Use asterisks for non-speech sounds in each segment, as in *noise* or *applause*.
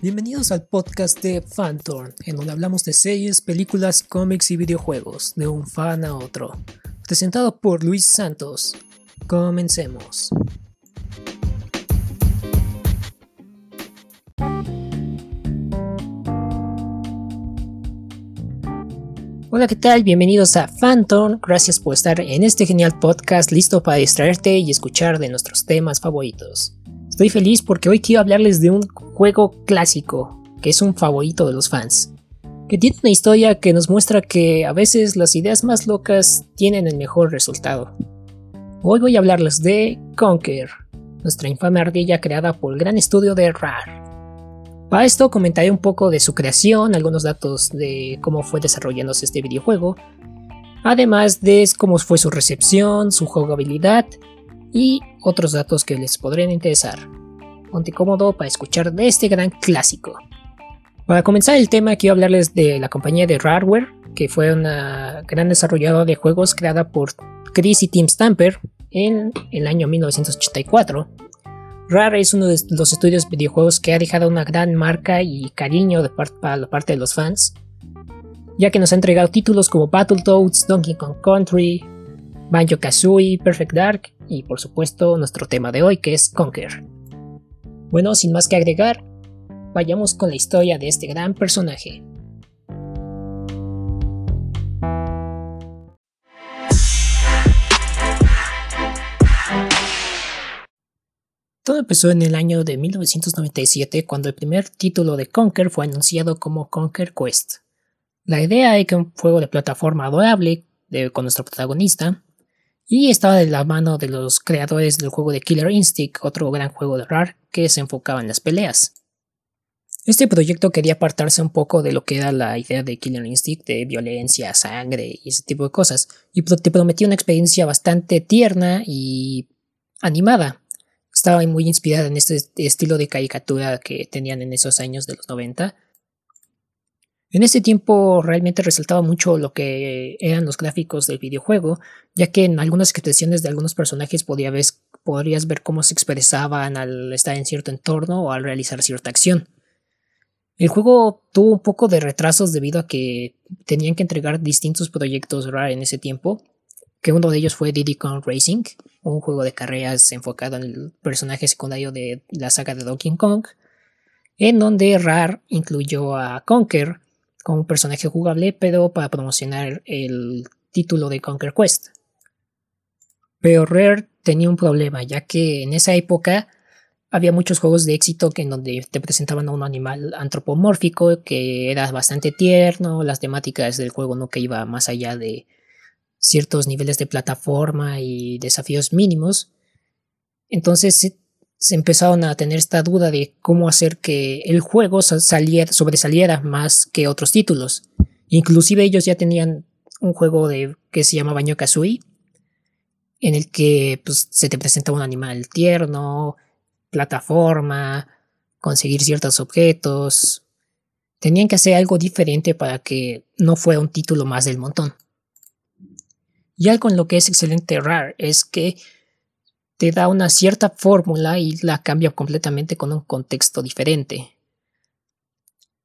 Bienvenidos al podcast de Fantorn, en donde hablamos de series, películas, cómics y videojuegos, de un fan a otro. Presentado por Luis Santos. Comencemos. Hola, ¿qué tal? Bienvenidos a Phantom. Gracias por estar en este genial podcast listo para distraerte y escuchar de nuestros temas favoritos. Estoy feliz porque hoy quiero hablarles de un juego clásico, que es un favorito de los fans, que tiene una historia que nos muestra que a veces las ideas más locas tienen el mejor resultado. Hoy voy a hablarles de Conquer, nuestra infame ardilla creada por el gran estudio de RAR. Para esto comentaré un poco de su creación, algunos datos de cómo fue desarrollándose este videojuego, además de cómo fue su recepción, su jugabilidad y otros datos que les podrían interesar. Ponte cómodo para escuchar de este gran clásico. Para comenzar el tema quiero hablarles de la compañía de Rareware, que fue una gran desarrolladora de juegos creada por Chris y Tim Stamper en el año 1984 Rare es uno de los estudios videojuegos que ha dejado una gran marca y cariño de para la parte de los fans, ya que nos ha entregado títulos como Battletoads, Donkey Kong Country, Banjo Kazooie, Perfect Dark y por supuesto nuestro tema de hoy que es Conquer. Bueno, sin más que agregar, vayamos con la historia de este gran personaje. Todo empezó en el año de 1997 cuando el primer título de Conker fue anunciado como Conker Quest. La idea era que un juego de plataforma adorable con nuestro protagonista y estaba de la mano de los creadores del juego de Killer Instinct, otro gran juego de RAR que se enfocaba en las peleas. Este proyecto quería apartarse un poco de lo que era la idea de Killer Instinct, de violencia, sangre y ese tipo de cosas, y te prometía una experiencia bastante tierna y animada, estaba muy inspirada en este estilo de caricatura que tenían en esos años de los 90. En ese tiempo realmente resaltaba mucho lo que eran los gráficos del videojuego, ya que en algunas expresiones de algunos personajes podrías ver cómo se expresaban al estar en cierto entorno o al realizar cierta acción. El juego tuvo un poco de retrasos debido a que tenían que entregar distintos proyectos RAR en ese tiempo, que uno de ellos fue Diddy Kong Racing, un juego de carreras enfocado en el personaje secundario de la saga de Donkey Kong, en donde Rare incluyó a Conker como personaje jugable, pero para promocionar el título de Conker Quest. Pero Rare tenía un problema, ya que en esa época había muchos juegos de éxito que en donde te presentaban a un animal antropomórfico que era bastante tierno, las temáticas del juego no que iba más allá de ciertos niveles de plataforma y desafíos mínimos. Entonces se, empezaron a tener esta duda de cómo hacer que el juego saliera, sobresaliera más que otros títulos. Inclusive ellos ya tenían un juego de, que se llama Banjo Kazooie, en el que pues, se te presenta un animal tierno, plataforma, conseguir ciertos objetos. Tenían que hacer algo diferente para que no fuera un título más del montón. Y algo en lo que es excelente RAR es que te da una cierta fórmula y la cambia completamente con un contexto diferente.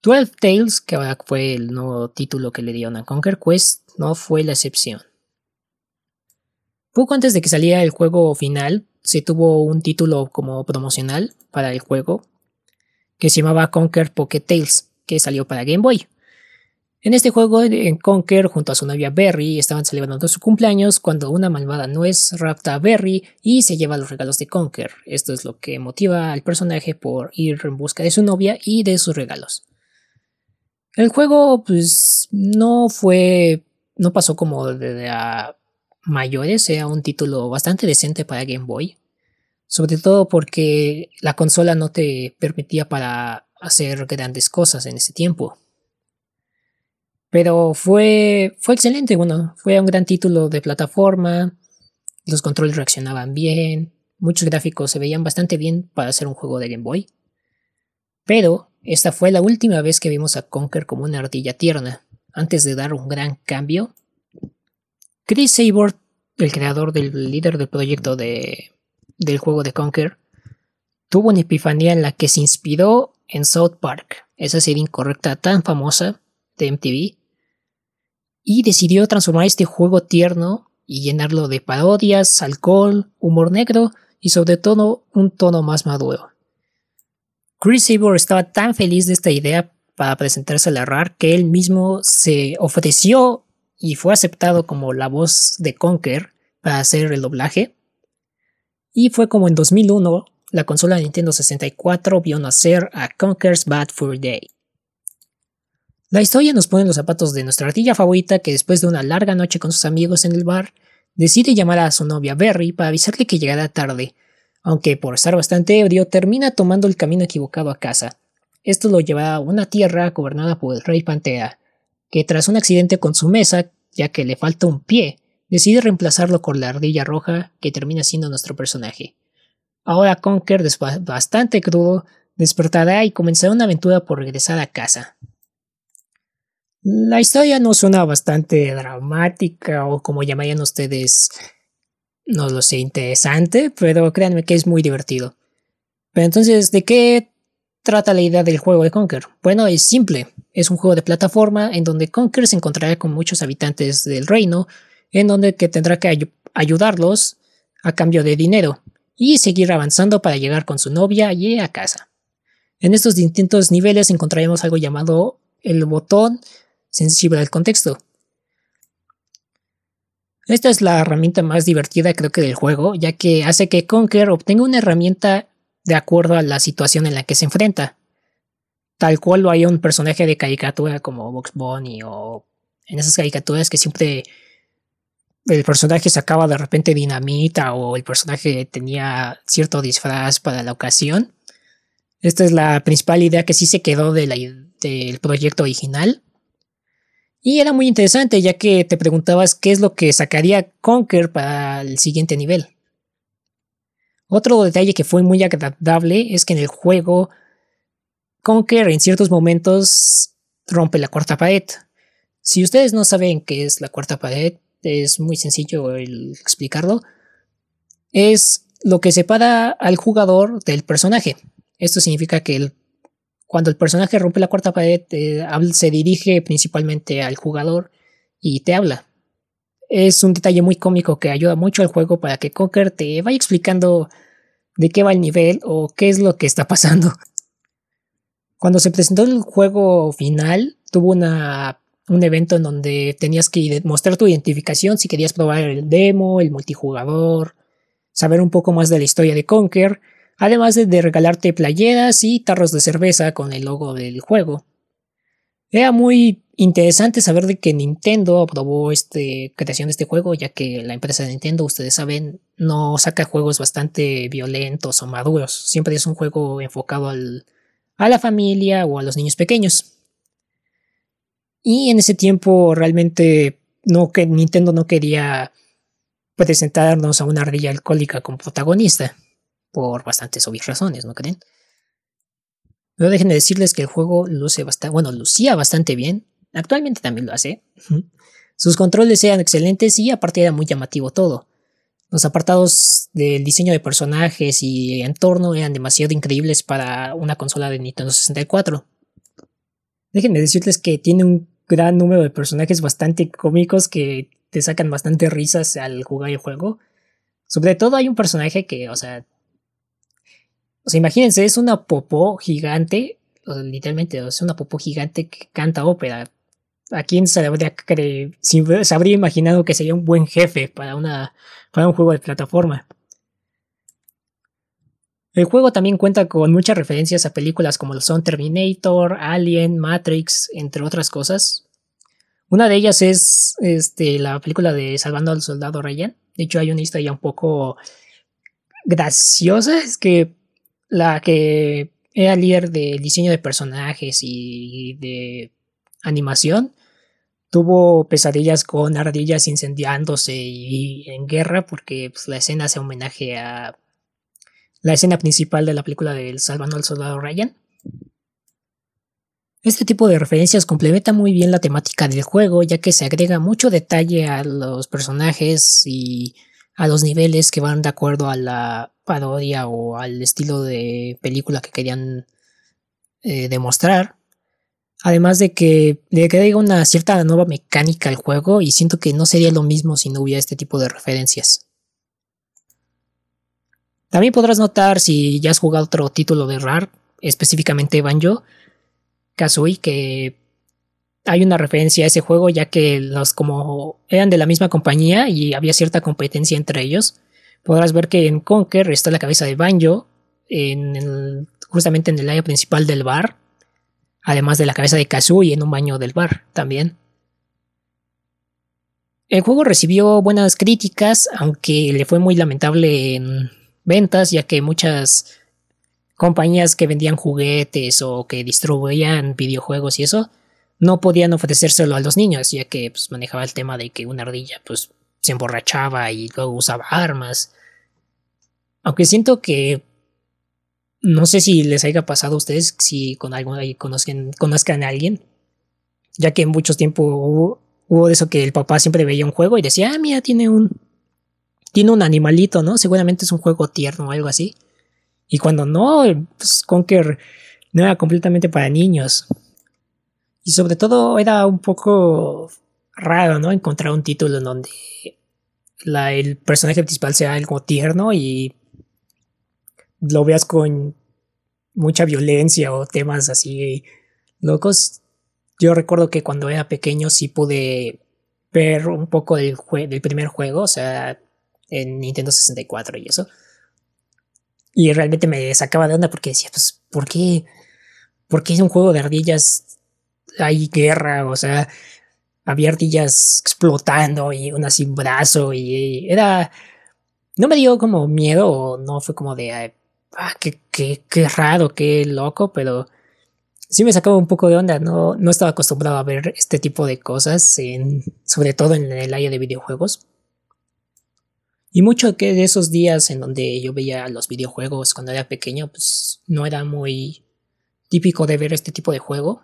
Twelve Tales, que ahora fue el nuevo título que le dieron a Conquer Quest, no fue la excepción. Poco antes de que saliera el juego final, se tuvo un título como promocional para el juego que se llamaba Conquer Pocket Tales, que salió para Game Boy. En este juego, en Conker, junto a su novia Berry, estaban celebrando su cumpleaños cuando una malvada nuez rapta a Berry y se lleva los regalos de Conker. Esto es lo que motiva al personaje por ir en busca de su novia y de sus regalos. El juego, pues, no fue. no pasó como de a mayores, era un título bastante decente para Game Boy. Sobre todo porque la consola no te permitía para hacer grandes cosas en ese tiempo. Pero fue, fue excelente, bueno, fue un gran título de plataforma, los controles reaccionaban bien, muchos gráficos se veían bastante bien para hacer un juego de Game Boy. Pero esta fue la última vez que vimos a Conker como una ardilla tierna, antes de dar un gran cambio. Chris Sabor, el creador del líder del proyecto de, del juego de Conker, tuvo una epifanía en la que se inspiró en South Park, esa serie incorrecta tan famosa de MTV, y decidió transformar este juego tierno y llenarlo de parodias, alcohol, humor negro y sobre todo un tono más maduro. Chris Sabor estaba tan feliz de esta idea para presentarse a la RAR que él mismo se ofreció y fue aceptado como la voz de Conker para hacer el doblaje. Y fue como en 2001 la consola Nintendo 64 vio nacer a Conker's Bad Fur Day. La historia nos pone en los zapatos de nuestra ardilla favorita que después de una larga noche con sus amigos en el bar, decide llamar a su novia Berry para avisarle que llegará tarde, aunque por estar bastante ebrio termina tomando el camino equivocado a casa. Esto lo lleva a una tierra gobernada por el rey Pantea, que tras un accidente con su mesa, ya que le falta un pie, decide reemplazarlo con la ardilla roja que termina siendo nuestro personaje. Ahora Conker, bastante crudo, despertará y comenzará una aventura por regresar a casa. La historia no suena bastante dramática o como llamarían ustedes, no lo sé, interesante, pero créanme que es muy divertido. Pero entonces, ¿de qué trata la idea del juego de Conker? Bueno, es simple. Es un juego de plataforma en donde Conker se encontrará con muchos habitantes del reino, en donde que tendrá que ayudarlos a cambio de dinero y seguir avanzando para llegar con su novia y a casa. En estos distintos niveles encontraremos algo llamado el botón sensible al contexto. Esta es la herramienta más divertida creo que del juego, ya que hace que Conker obtenga una herramienta de acuerdo a la situación en la que se enfrenta. Tal cual lo hay un personaje de caricatura como Box Bunny o en esas caricaturas que siempre el personaje sacaba de repente dinamita o el personaje tenía cierto disfraz para la ocasión. Esta es la principal idea que sí se quedó del proyecto original. Y era muy interesante ya que te preguntabas qué es lo que sacaría Conker para el siguiente nivel. Otro detalle que fue muy agradable es que en el juego Conker en ciertos momentos rompe la cuarta pared. Si ustedes no saben qué es la cuarta pared, es muy sencillo el explicarlo, es lo que separa al jugador del personaje. Esto significa que cuando el personaje rompe la cuarta pared, eh, se dirige principalmente al jugador y te habla. Es un detalle muy cómico que ayuda mucho al juego para que Cocker te vaya explicando de qué va el nivel o qué es lo que está pasando. Cuando se presentó el juego final, tuvo una un evento en donde tenías que mostrar tu identificación si querías probar el demo, el multijugador, saber un poco más de la historia de Conker, además de, regalarte playeras y tarros de cerveza con el logo del juego. Era muy interesante saber de que Nintendo aprobó esta creación de este juego, ya que la empresa de Nintendo, ustedes saben, no saca juegos bastante violentos o maduros. Siempre es un juego enfocado a la familia o a los niños pequeños. Y en ese tiempo realmente no que Nintendo no quería presentarnos a una ardilla alcohólica como protagonista. Por bastantes obvias razones, ¿no creen? Pero déjenme decirles que el juego luce bastante, bueno, lucía bastante bien. Actualmente también lo hace. Sus controles eran excelentes y aparte era muy llamativo todo. Los apartados del diseño de personajes y entorno eran demasiado increíbles para una consola de Nintendo 64. Déjenme decirles que tiene un gran número de personajes bastante cómicos que te sacan bastante risas al jugar el juego. Sobre todo hay un personaje que, o sea, imagínense, es una popó gigante, literalmente, es una popó gigante que canta ópera. ¿A quién se habría, se habría imaginado que sería un buen jefe para, una, para un juego de plataforma? El juego también cuenta con muchas referencias a películas como lo son Terminator, Alien, Matrix, entre otras cosas. Una de ellas es este, la película de Salvando al Soldado Ryan. De hecho, hay una historia un poco graciosa. Es que la que era líder del diseño de personajes y de animación tuvo pesadillas con ardillas incendiándose y en guerra porque pues, la escena hace homenaje a la escena principal de la película de Salvando al Soldado Ryan. Este tipo de referencias complementa muy bien la temática del juego, ya que se agrega mucho detalle a los personajes y a los niveles que van de acuerdo a la parodia o al estilo de película que querían eh, demostrar. Además de que le agrega una cierta nueva mecánica al juego y siento que no sería lo mismo si no hubiera este tipo de referencias. También podrás notar si ya has jugado otro título de RAR, específicamente Banjo, Kazooie, que hay una referencia a ese juego ya que los como eran de la misma compañía y había cierta competencia entre ellos. Podrás ver que en Conker está la cabeza de Banjo, en justamente en el área principal del bar, además de la cabeza de Kazooie en un baño del bar también. El juego recibió buenas críticas, aunque le fue muy lamentable en ventas, ya que muchas compañías que vendían juguetes o que distribuían videojuegos y eso no podían ofrecérselo a los niños, ya que pues, manejaba el tema de que una ardilla pues, se emborrachaba y luego usaba armas. Aunque siento que no sé si les haya pasado a ustedes, si con algo ahí conozcan, conozcan a alguien, ya que en muchos tiempos hubo, hubo eso que el papá siempre veía un juego y decía, ah, mira, tiene un, tiene un animalito, ¿no? Seguramente es un juego tierno o algo así. Y cuando no, pues Conker no era completamente para niños. Y sobre todo era un poco raro, ¿no? Encontrar un título en donde la, el personaje principal sea algo tierno y lo veas con mucha violencia o temas así locos. Yo recuerdo que cuando era pequeño sí pude ver un poco del, del primer juego, o sea, en Nintendo 64 y eso. Y realmente me sacaba de onda porque decía, pues, ¿por qué? ¿Por qué es un juego de ardillas? Hay guerra, o sea, había ardillas explotando y una sin brazo y era... No me dio como miedo, no fue como de, ah, qué, qué, qué raro, qué loco, pero sí me sacaba un poco de onda, no, no estaba acostumbrado a ver este tipo de cosas, sobre todo en el área de videojuegos. Y mucho que de esos días en donde yo veía los videojuegos cuando era pequeño, pues no era muy típico de ver este tipo de juego.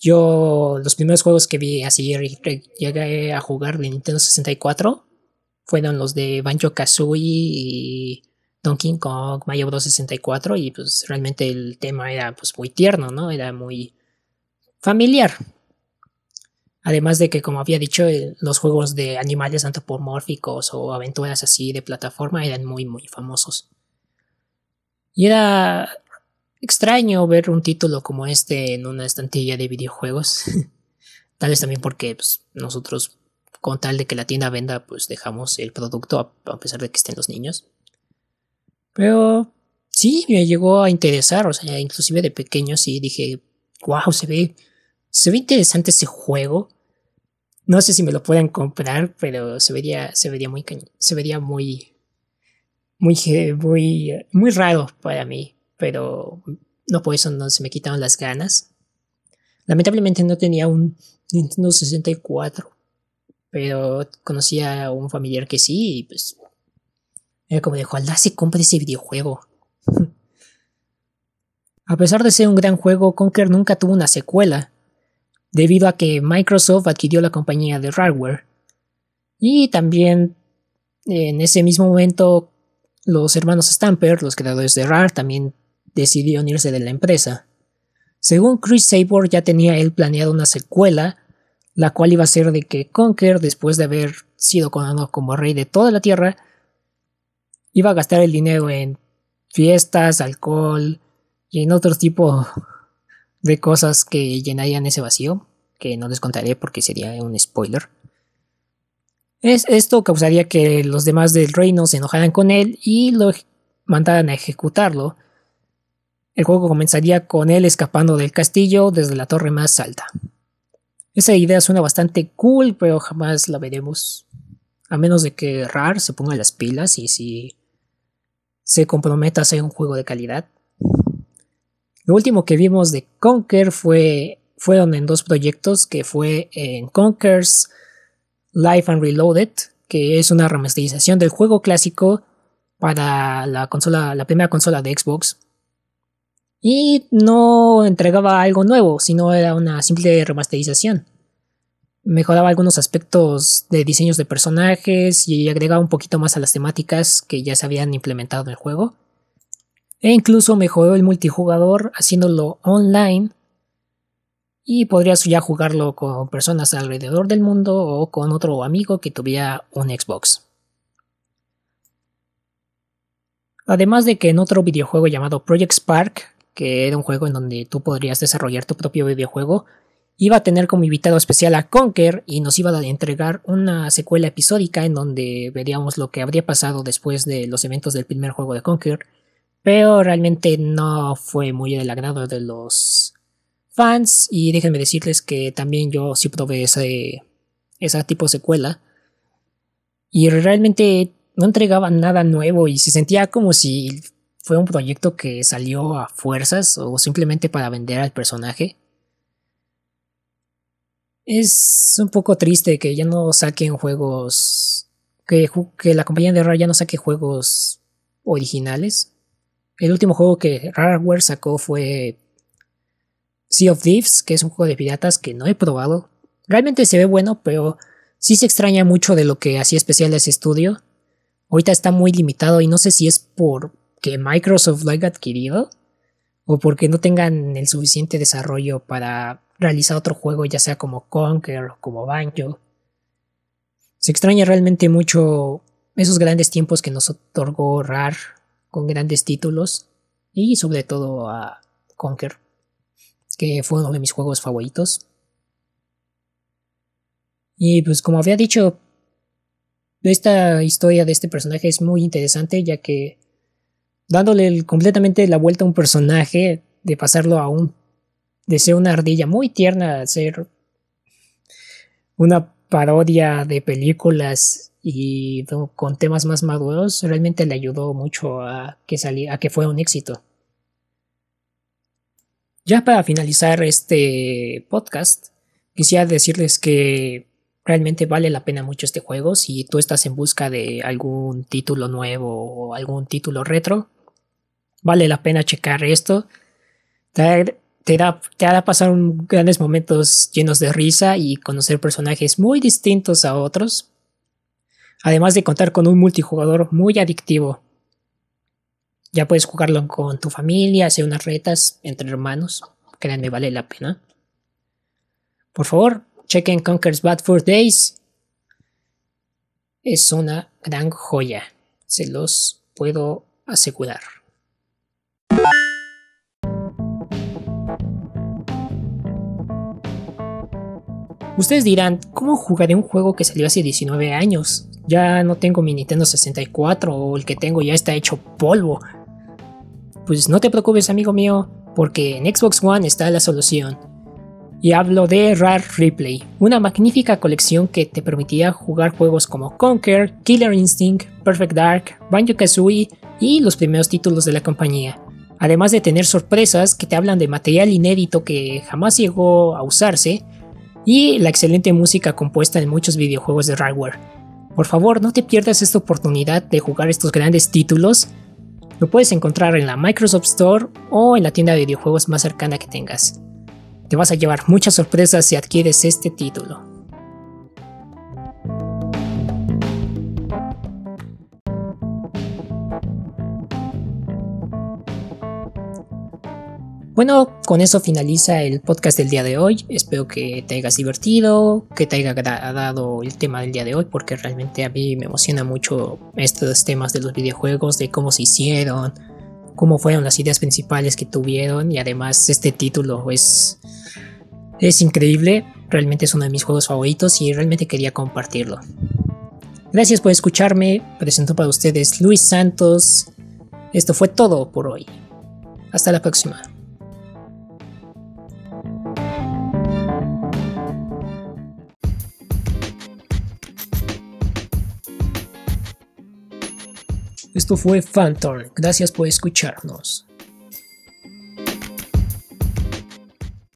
Yo, los primeros juegos que vi así llegué a jugar de Nintendo 64 fueron los de Banjo Kazooie y Donkey Kong, Mario Bros 64 y pues realmente el tema era pues muy tierno, ¿no? Era muy familiar. Además de que, como había dicho, los juegos de animales antropomórficos o aventuras así de plataforma eran muy, muy famosos. Y era extraño ver un título como este en una estantilla de videojuegos. *laughs* tal vez también porque pues, nosotros, con tal de que la tienda venda, pues dejamos el producto a pesar de que estén los niños. Pero sí, me llegó a interesar, o sea, inclusive de pequeño sí dije, wow, se ve, se ve interesante ese juego. No sé si me lo puedan comprar, pero se vería, se vería muy, se vería muy, muy, muy, muy raro para mí. Pero no por eso no se me quitaron las ganas. Lamentablemente no tenía un Nintendo 64, pero conocía a un familiar que sí y pues era como de ojalá se compre ese videojuego. *laughs* a pesar de ser un gran juego, Conker nunca tuvo una secuela, debido a que Microsoft adquirió la compañía de Rareware. Y también en ese mismo momento los hermanos Stamper, los creadores de Rare, también decidieron irse de la empresa. Según Chris Sabor ya tenía él planeado una secuela, la cual iba a ser de que Conker, después de haber sido coronado como rey de toda la Tierra, iba a gastar el dinero en fiestas, alcohol y en otro tipo *laughs* de cosas que llenarían ese vacío, que no les contaré porque sería un spoiler. Es, esto causaría que los demás del reino se enojaran con él y lo mandaran a ejecutarlo. El juego comenzaría con él escapando del castillo desde la torre más alta. Esa idea suena bastante cool, pero jamás la veremos. A menos de que RAR se ponga las pilas y si se comprometa a hacer un juego de calidad. Lo último que vimos de Conker fue, fueron en dos proyectos, que fue en Conker's Life and Reloaded, que es una remasterización del juego clásico para la consola, la primera consola de Xbox. Y no entregaba algo nuevo, sino era una simple remasterización mejoraba algunos aspectos de diseños de personajes y agregaba un poquito más a las temáticas que ya se habían implementado en el juego. E incluso mejoró el multijugador haciéndolo online. Y podrías ya jugarlo con personas alrededor del mundo o con otro amigo que tuviera un Xbox. Además de que en otro videojuego llamado Project Spark, que era un juego en donde tú podrías desarrollar tu propio videojuego, iba a tener como invitado especial a Conker y nos iba a entregar una secuela episódica en donde veríamos lo que habría pasado después de los eventos del primer juego de Conker, pero realmente no fue muy del agrado de los fans y déjenme decirles que también yo sí probé ese, ese tipo de secuela y realmente no entregaba nada nuevo y se sentía como si fue un proyecto que salió a fuerzas o simplemente para vender al personaje. Es un poco triste que ya no saquen juegos. Que, la compañía de Rare ya no saque juegos originales. El último juego que Rareware sacó fue Sea of Thieves, que es un juego de piratas que no he probado. Realmente se ve bueno, pero sí se extraña mucho de lo que hacía especial ese estudio. Ahorita está muy limitado y no sé si es porque Microsoft lo haya adquirido o porque no tengan el suficiente desarrollo para realizar otro juego, ya sea como Conquer o como Banjo. Se extraña realmente mucho esos grandes tiempos que nos otorgó RAR con grandes títulos y sobre todo a Conquer, que fue uno de mis juegos favoritos. Y pues como había dicho, esta historia de este personaje es muy interesante ya que dándole completamente la vuelta a un personaje, de pasarlo a un de ser una ardilla muy tierna a ser una parodia de películas y con temas más maduros, realmente le ayudó mucho a que, a que fuera un éxito. Ya para finalizar este podcast, quisiera decirles que realmente vale la pena mucho este juego. Si tú estás en busca de algún título nuevo o algún título retro, vale la pena checar esto te, hará pasar grandes momentos llenos de risa y conocer personajes muy distintos a otros, además de contar con un multijugador muy adictivo. Ya puedes jugarlo con tu familia, hacer unas retas entre hermanos, créanme, vale la pena. Por favor, chequen Conker's Bad Fur Days. Es una gran joya, se los puedo asegurar. Ustedes dirán, ¿cómo jugaré un juego que salió hace 19 años? Ya no tengo mi Nintendo 64 o el que tengo ya está hecho polvo. Pues no te preocupes amigo mío, porque en Xbox One está la solución. Y hablo de Rare Replay, una magnífica colección que te permitirá jugar juegos como Conquer, Killer Instinct, Perfect Dark, Banjo Kazooie y los primeros títulos de la compañía. Además de tener sorpresas que te hablan de material inédito que jamás llegó a usarse y la excelente música compuesta en muchos videojuegos de Rareware. Por favor, no te pierdas esta oportunidad de jugar estos grandes títulos. Lo puedes encontrar en la Microsoft Store o en la tienda de videojuegos más cercana que tengas. Te vas a llevar muchas sorpresas si adquieres este título. Bueno, con eso finaliza el podcast del día de hoy. Espero que te hayas divertido, que te haya agradado el tema del día de hoy, porque realmente a mí me emociona mucho estos temas de los videojuegos, de cómo se hicieron, cómo fueron las ideas principales que tuvieron y además este título es, es increíble. Realmente es uno de mis juegos favoritos y realmente quería compartirlo. Gracias por escucharme. Presento para ustedes Luis Santos. Esto fue todo por hoy. Hasta la próxima. Esto fue Phantom. Gracias por escucharnos.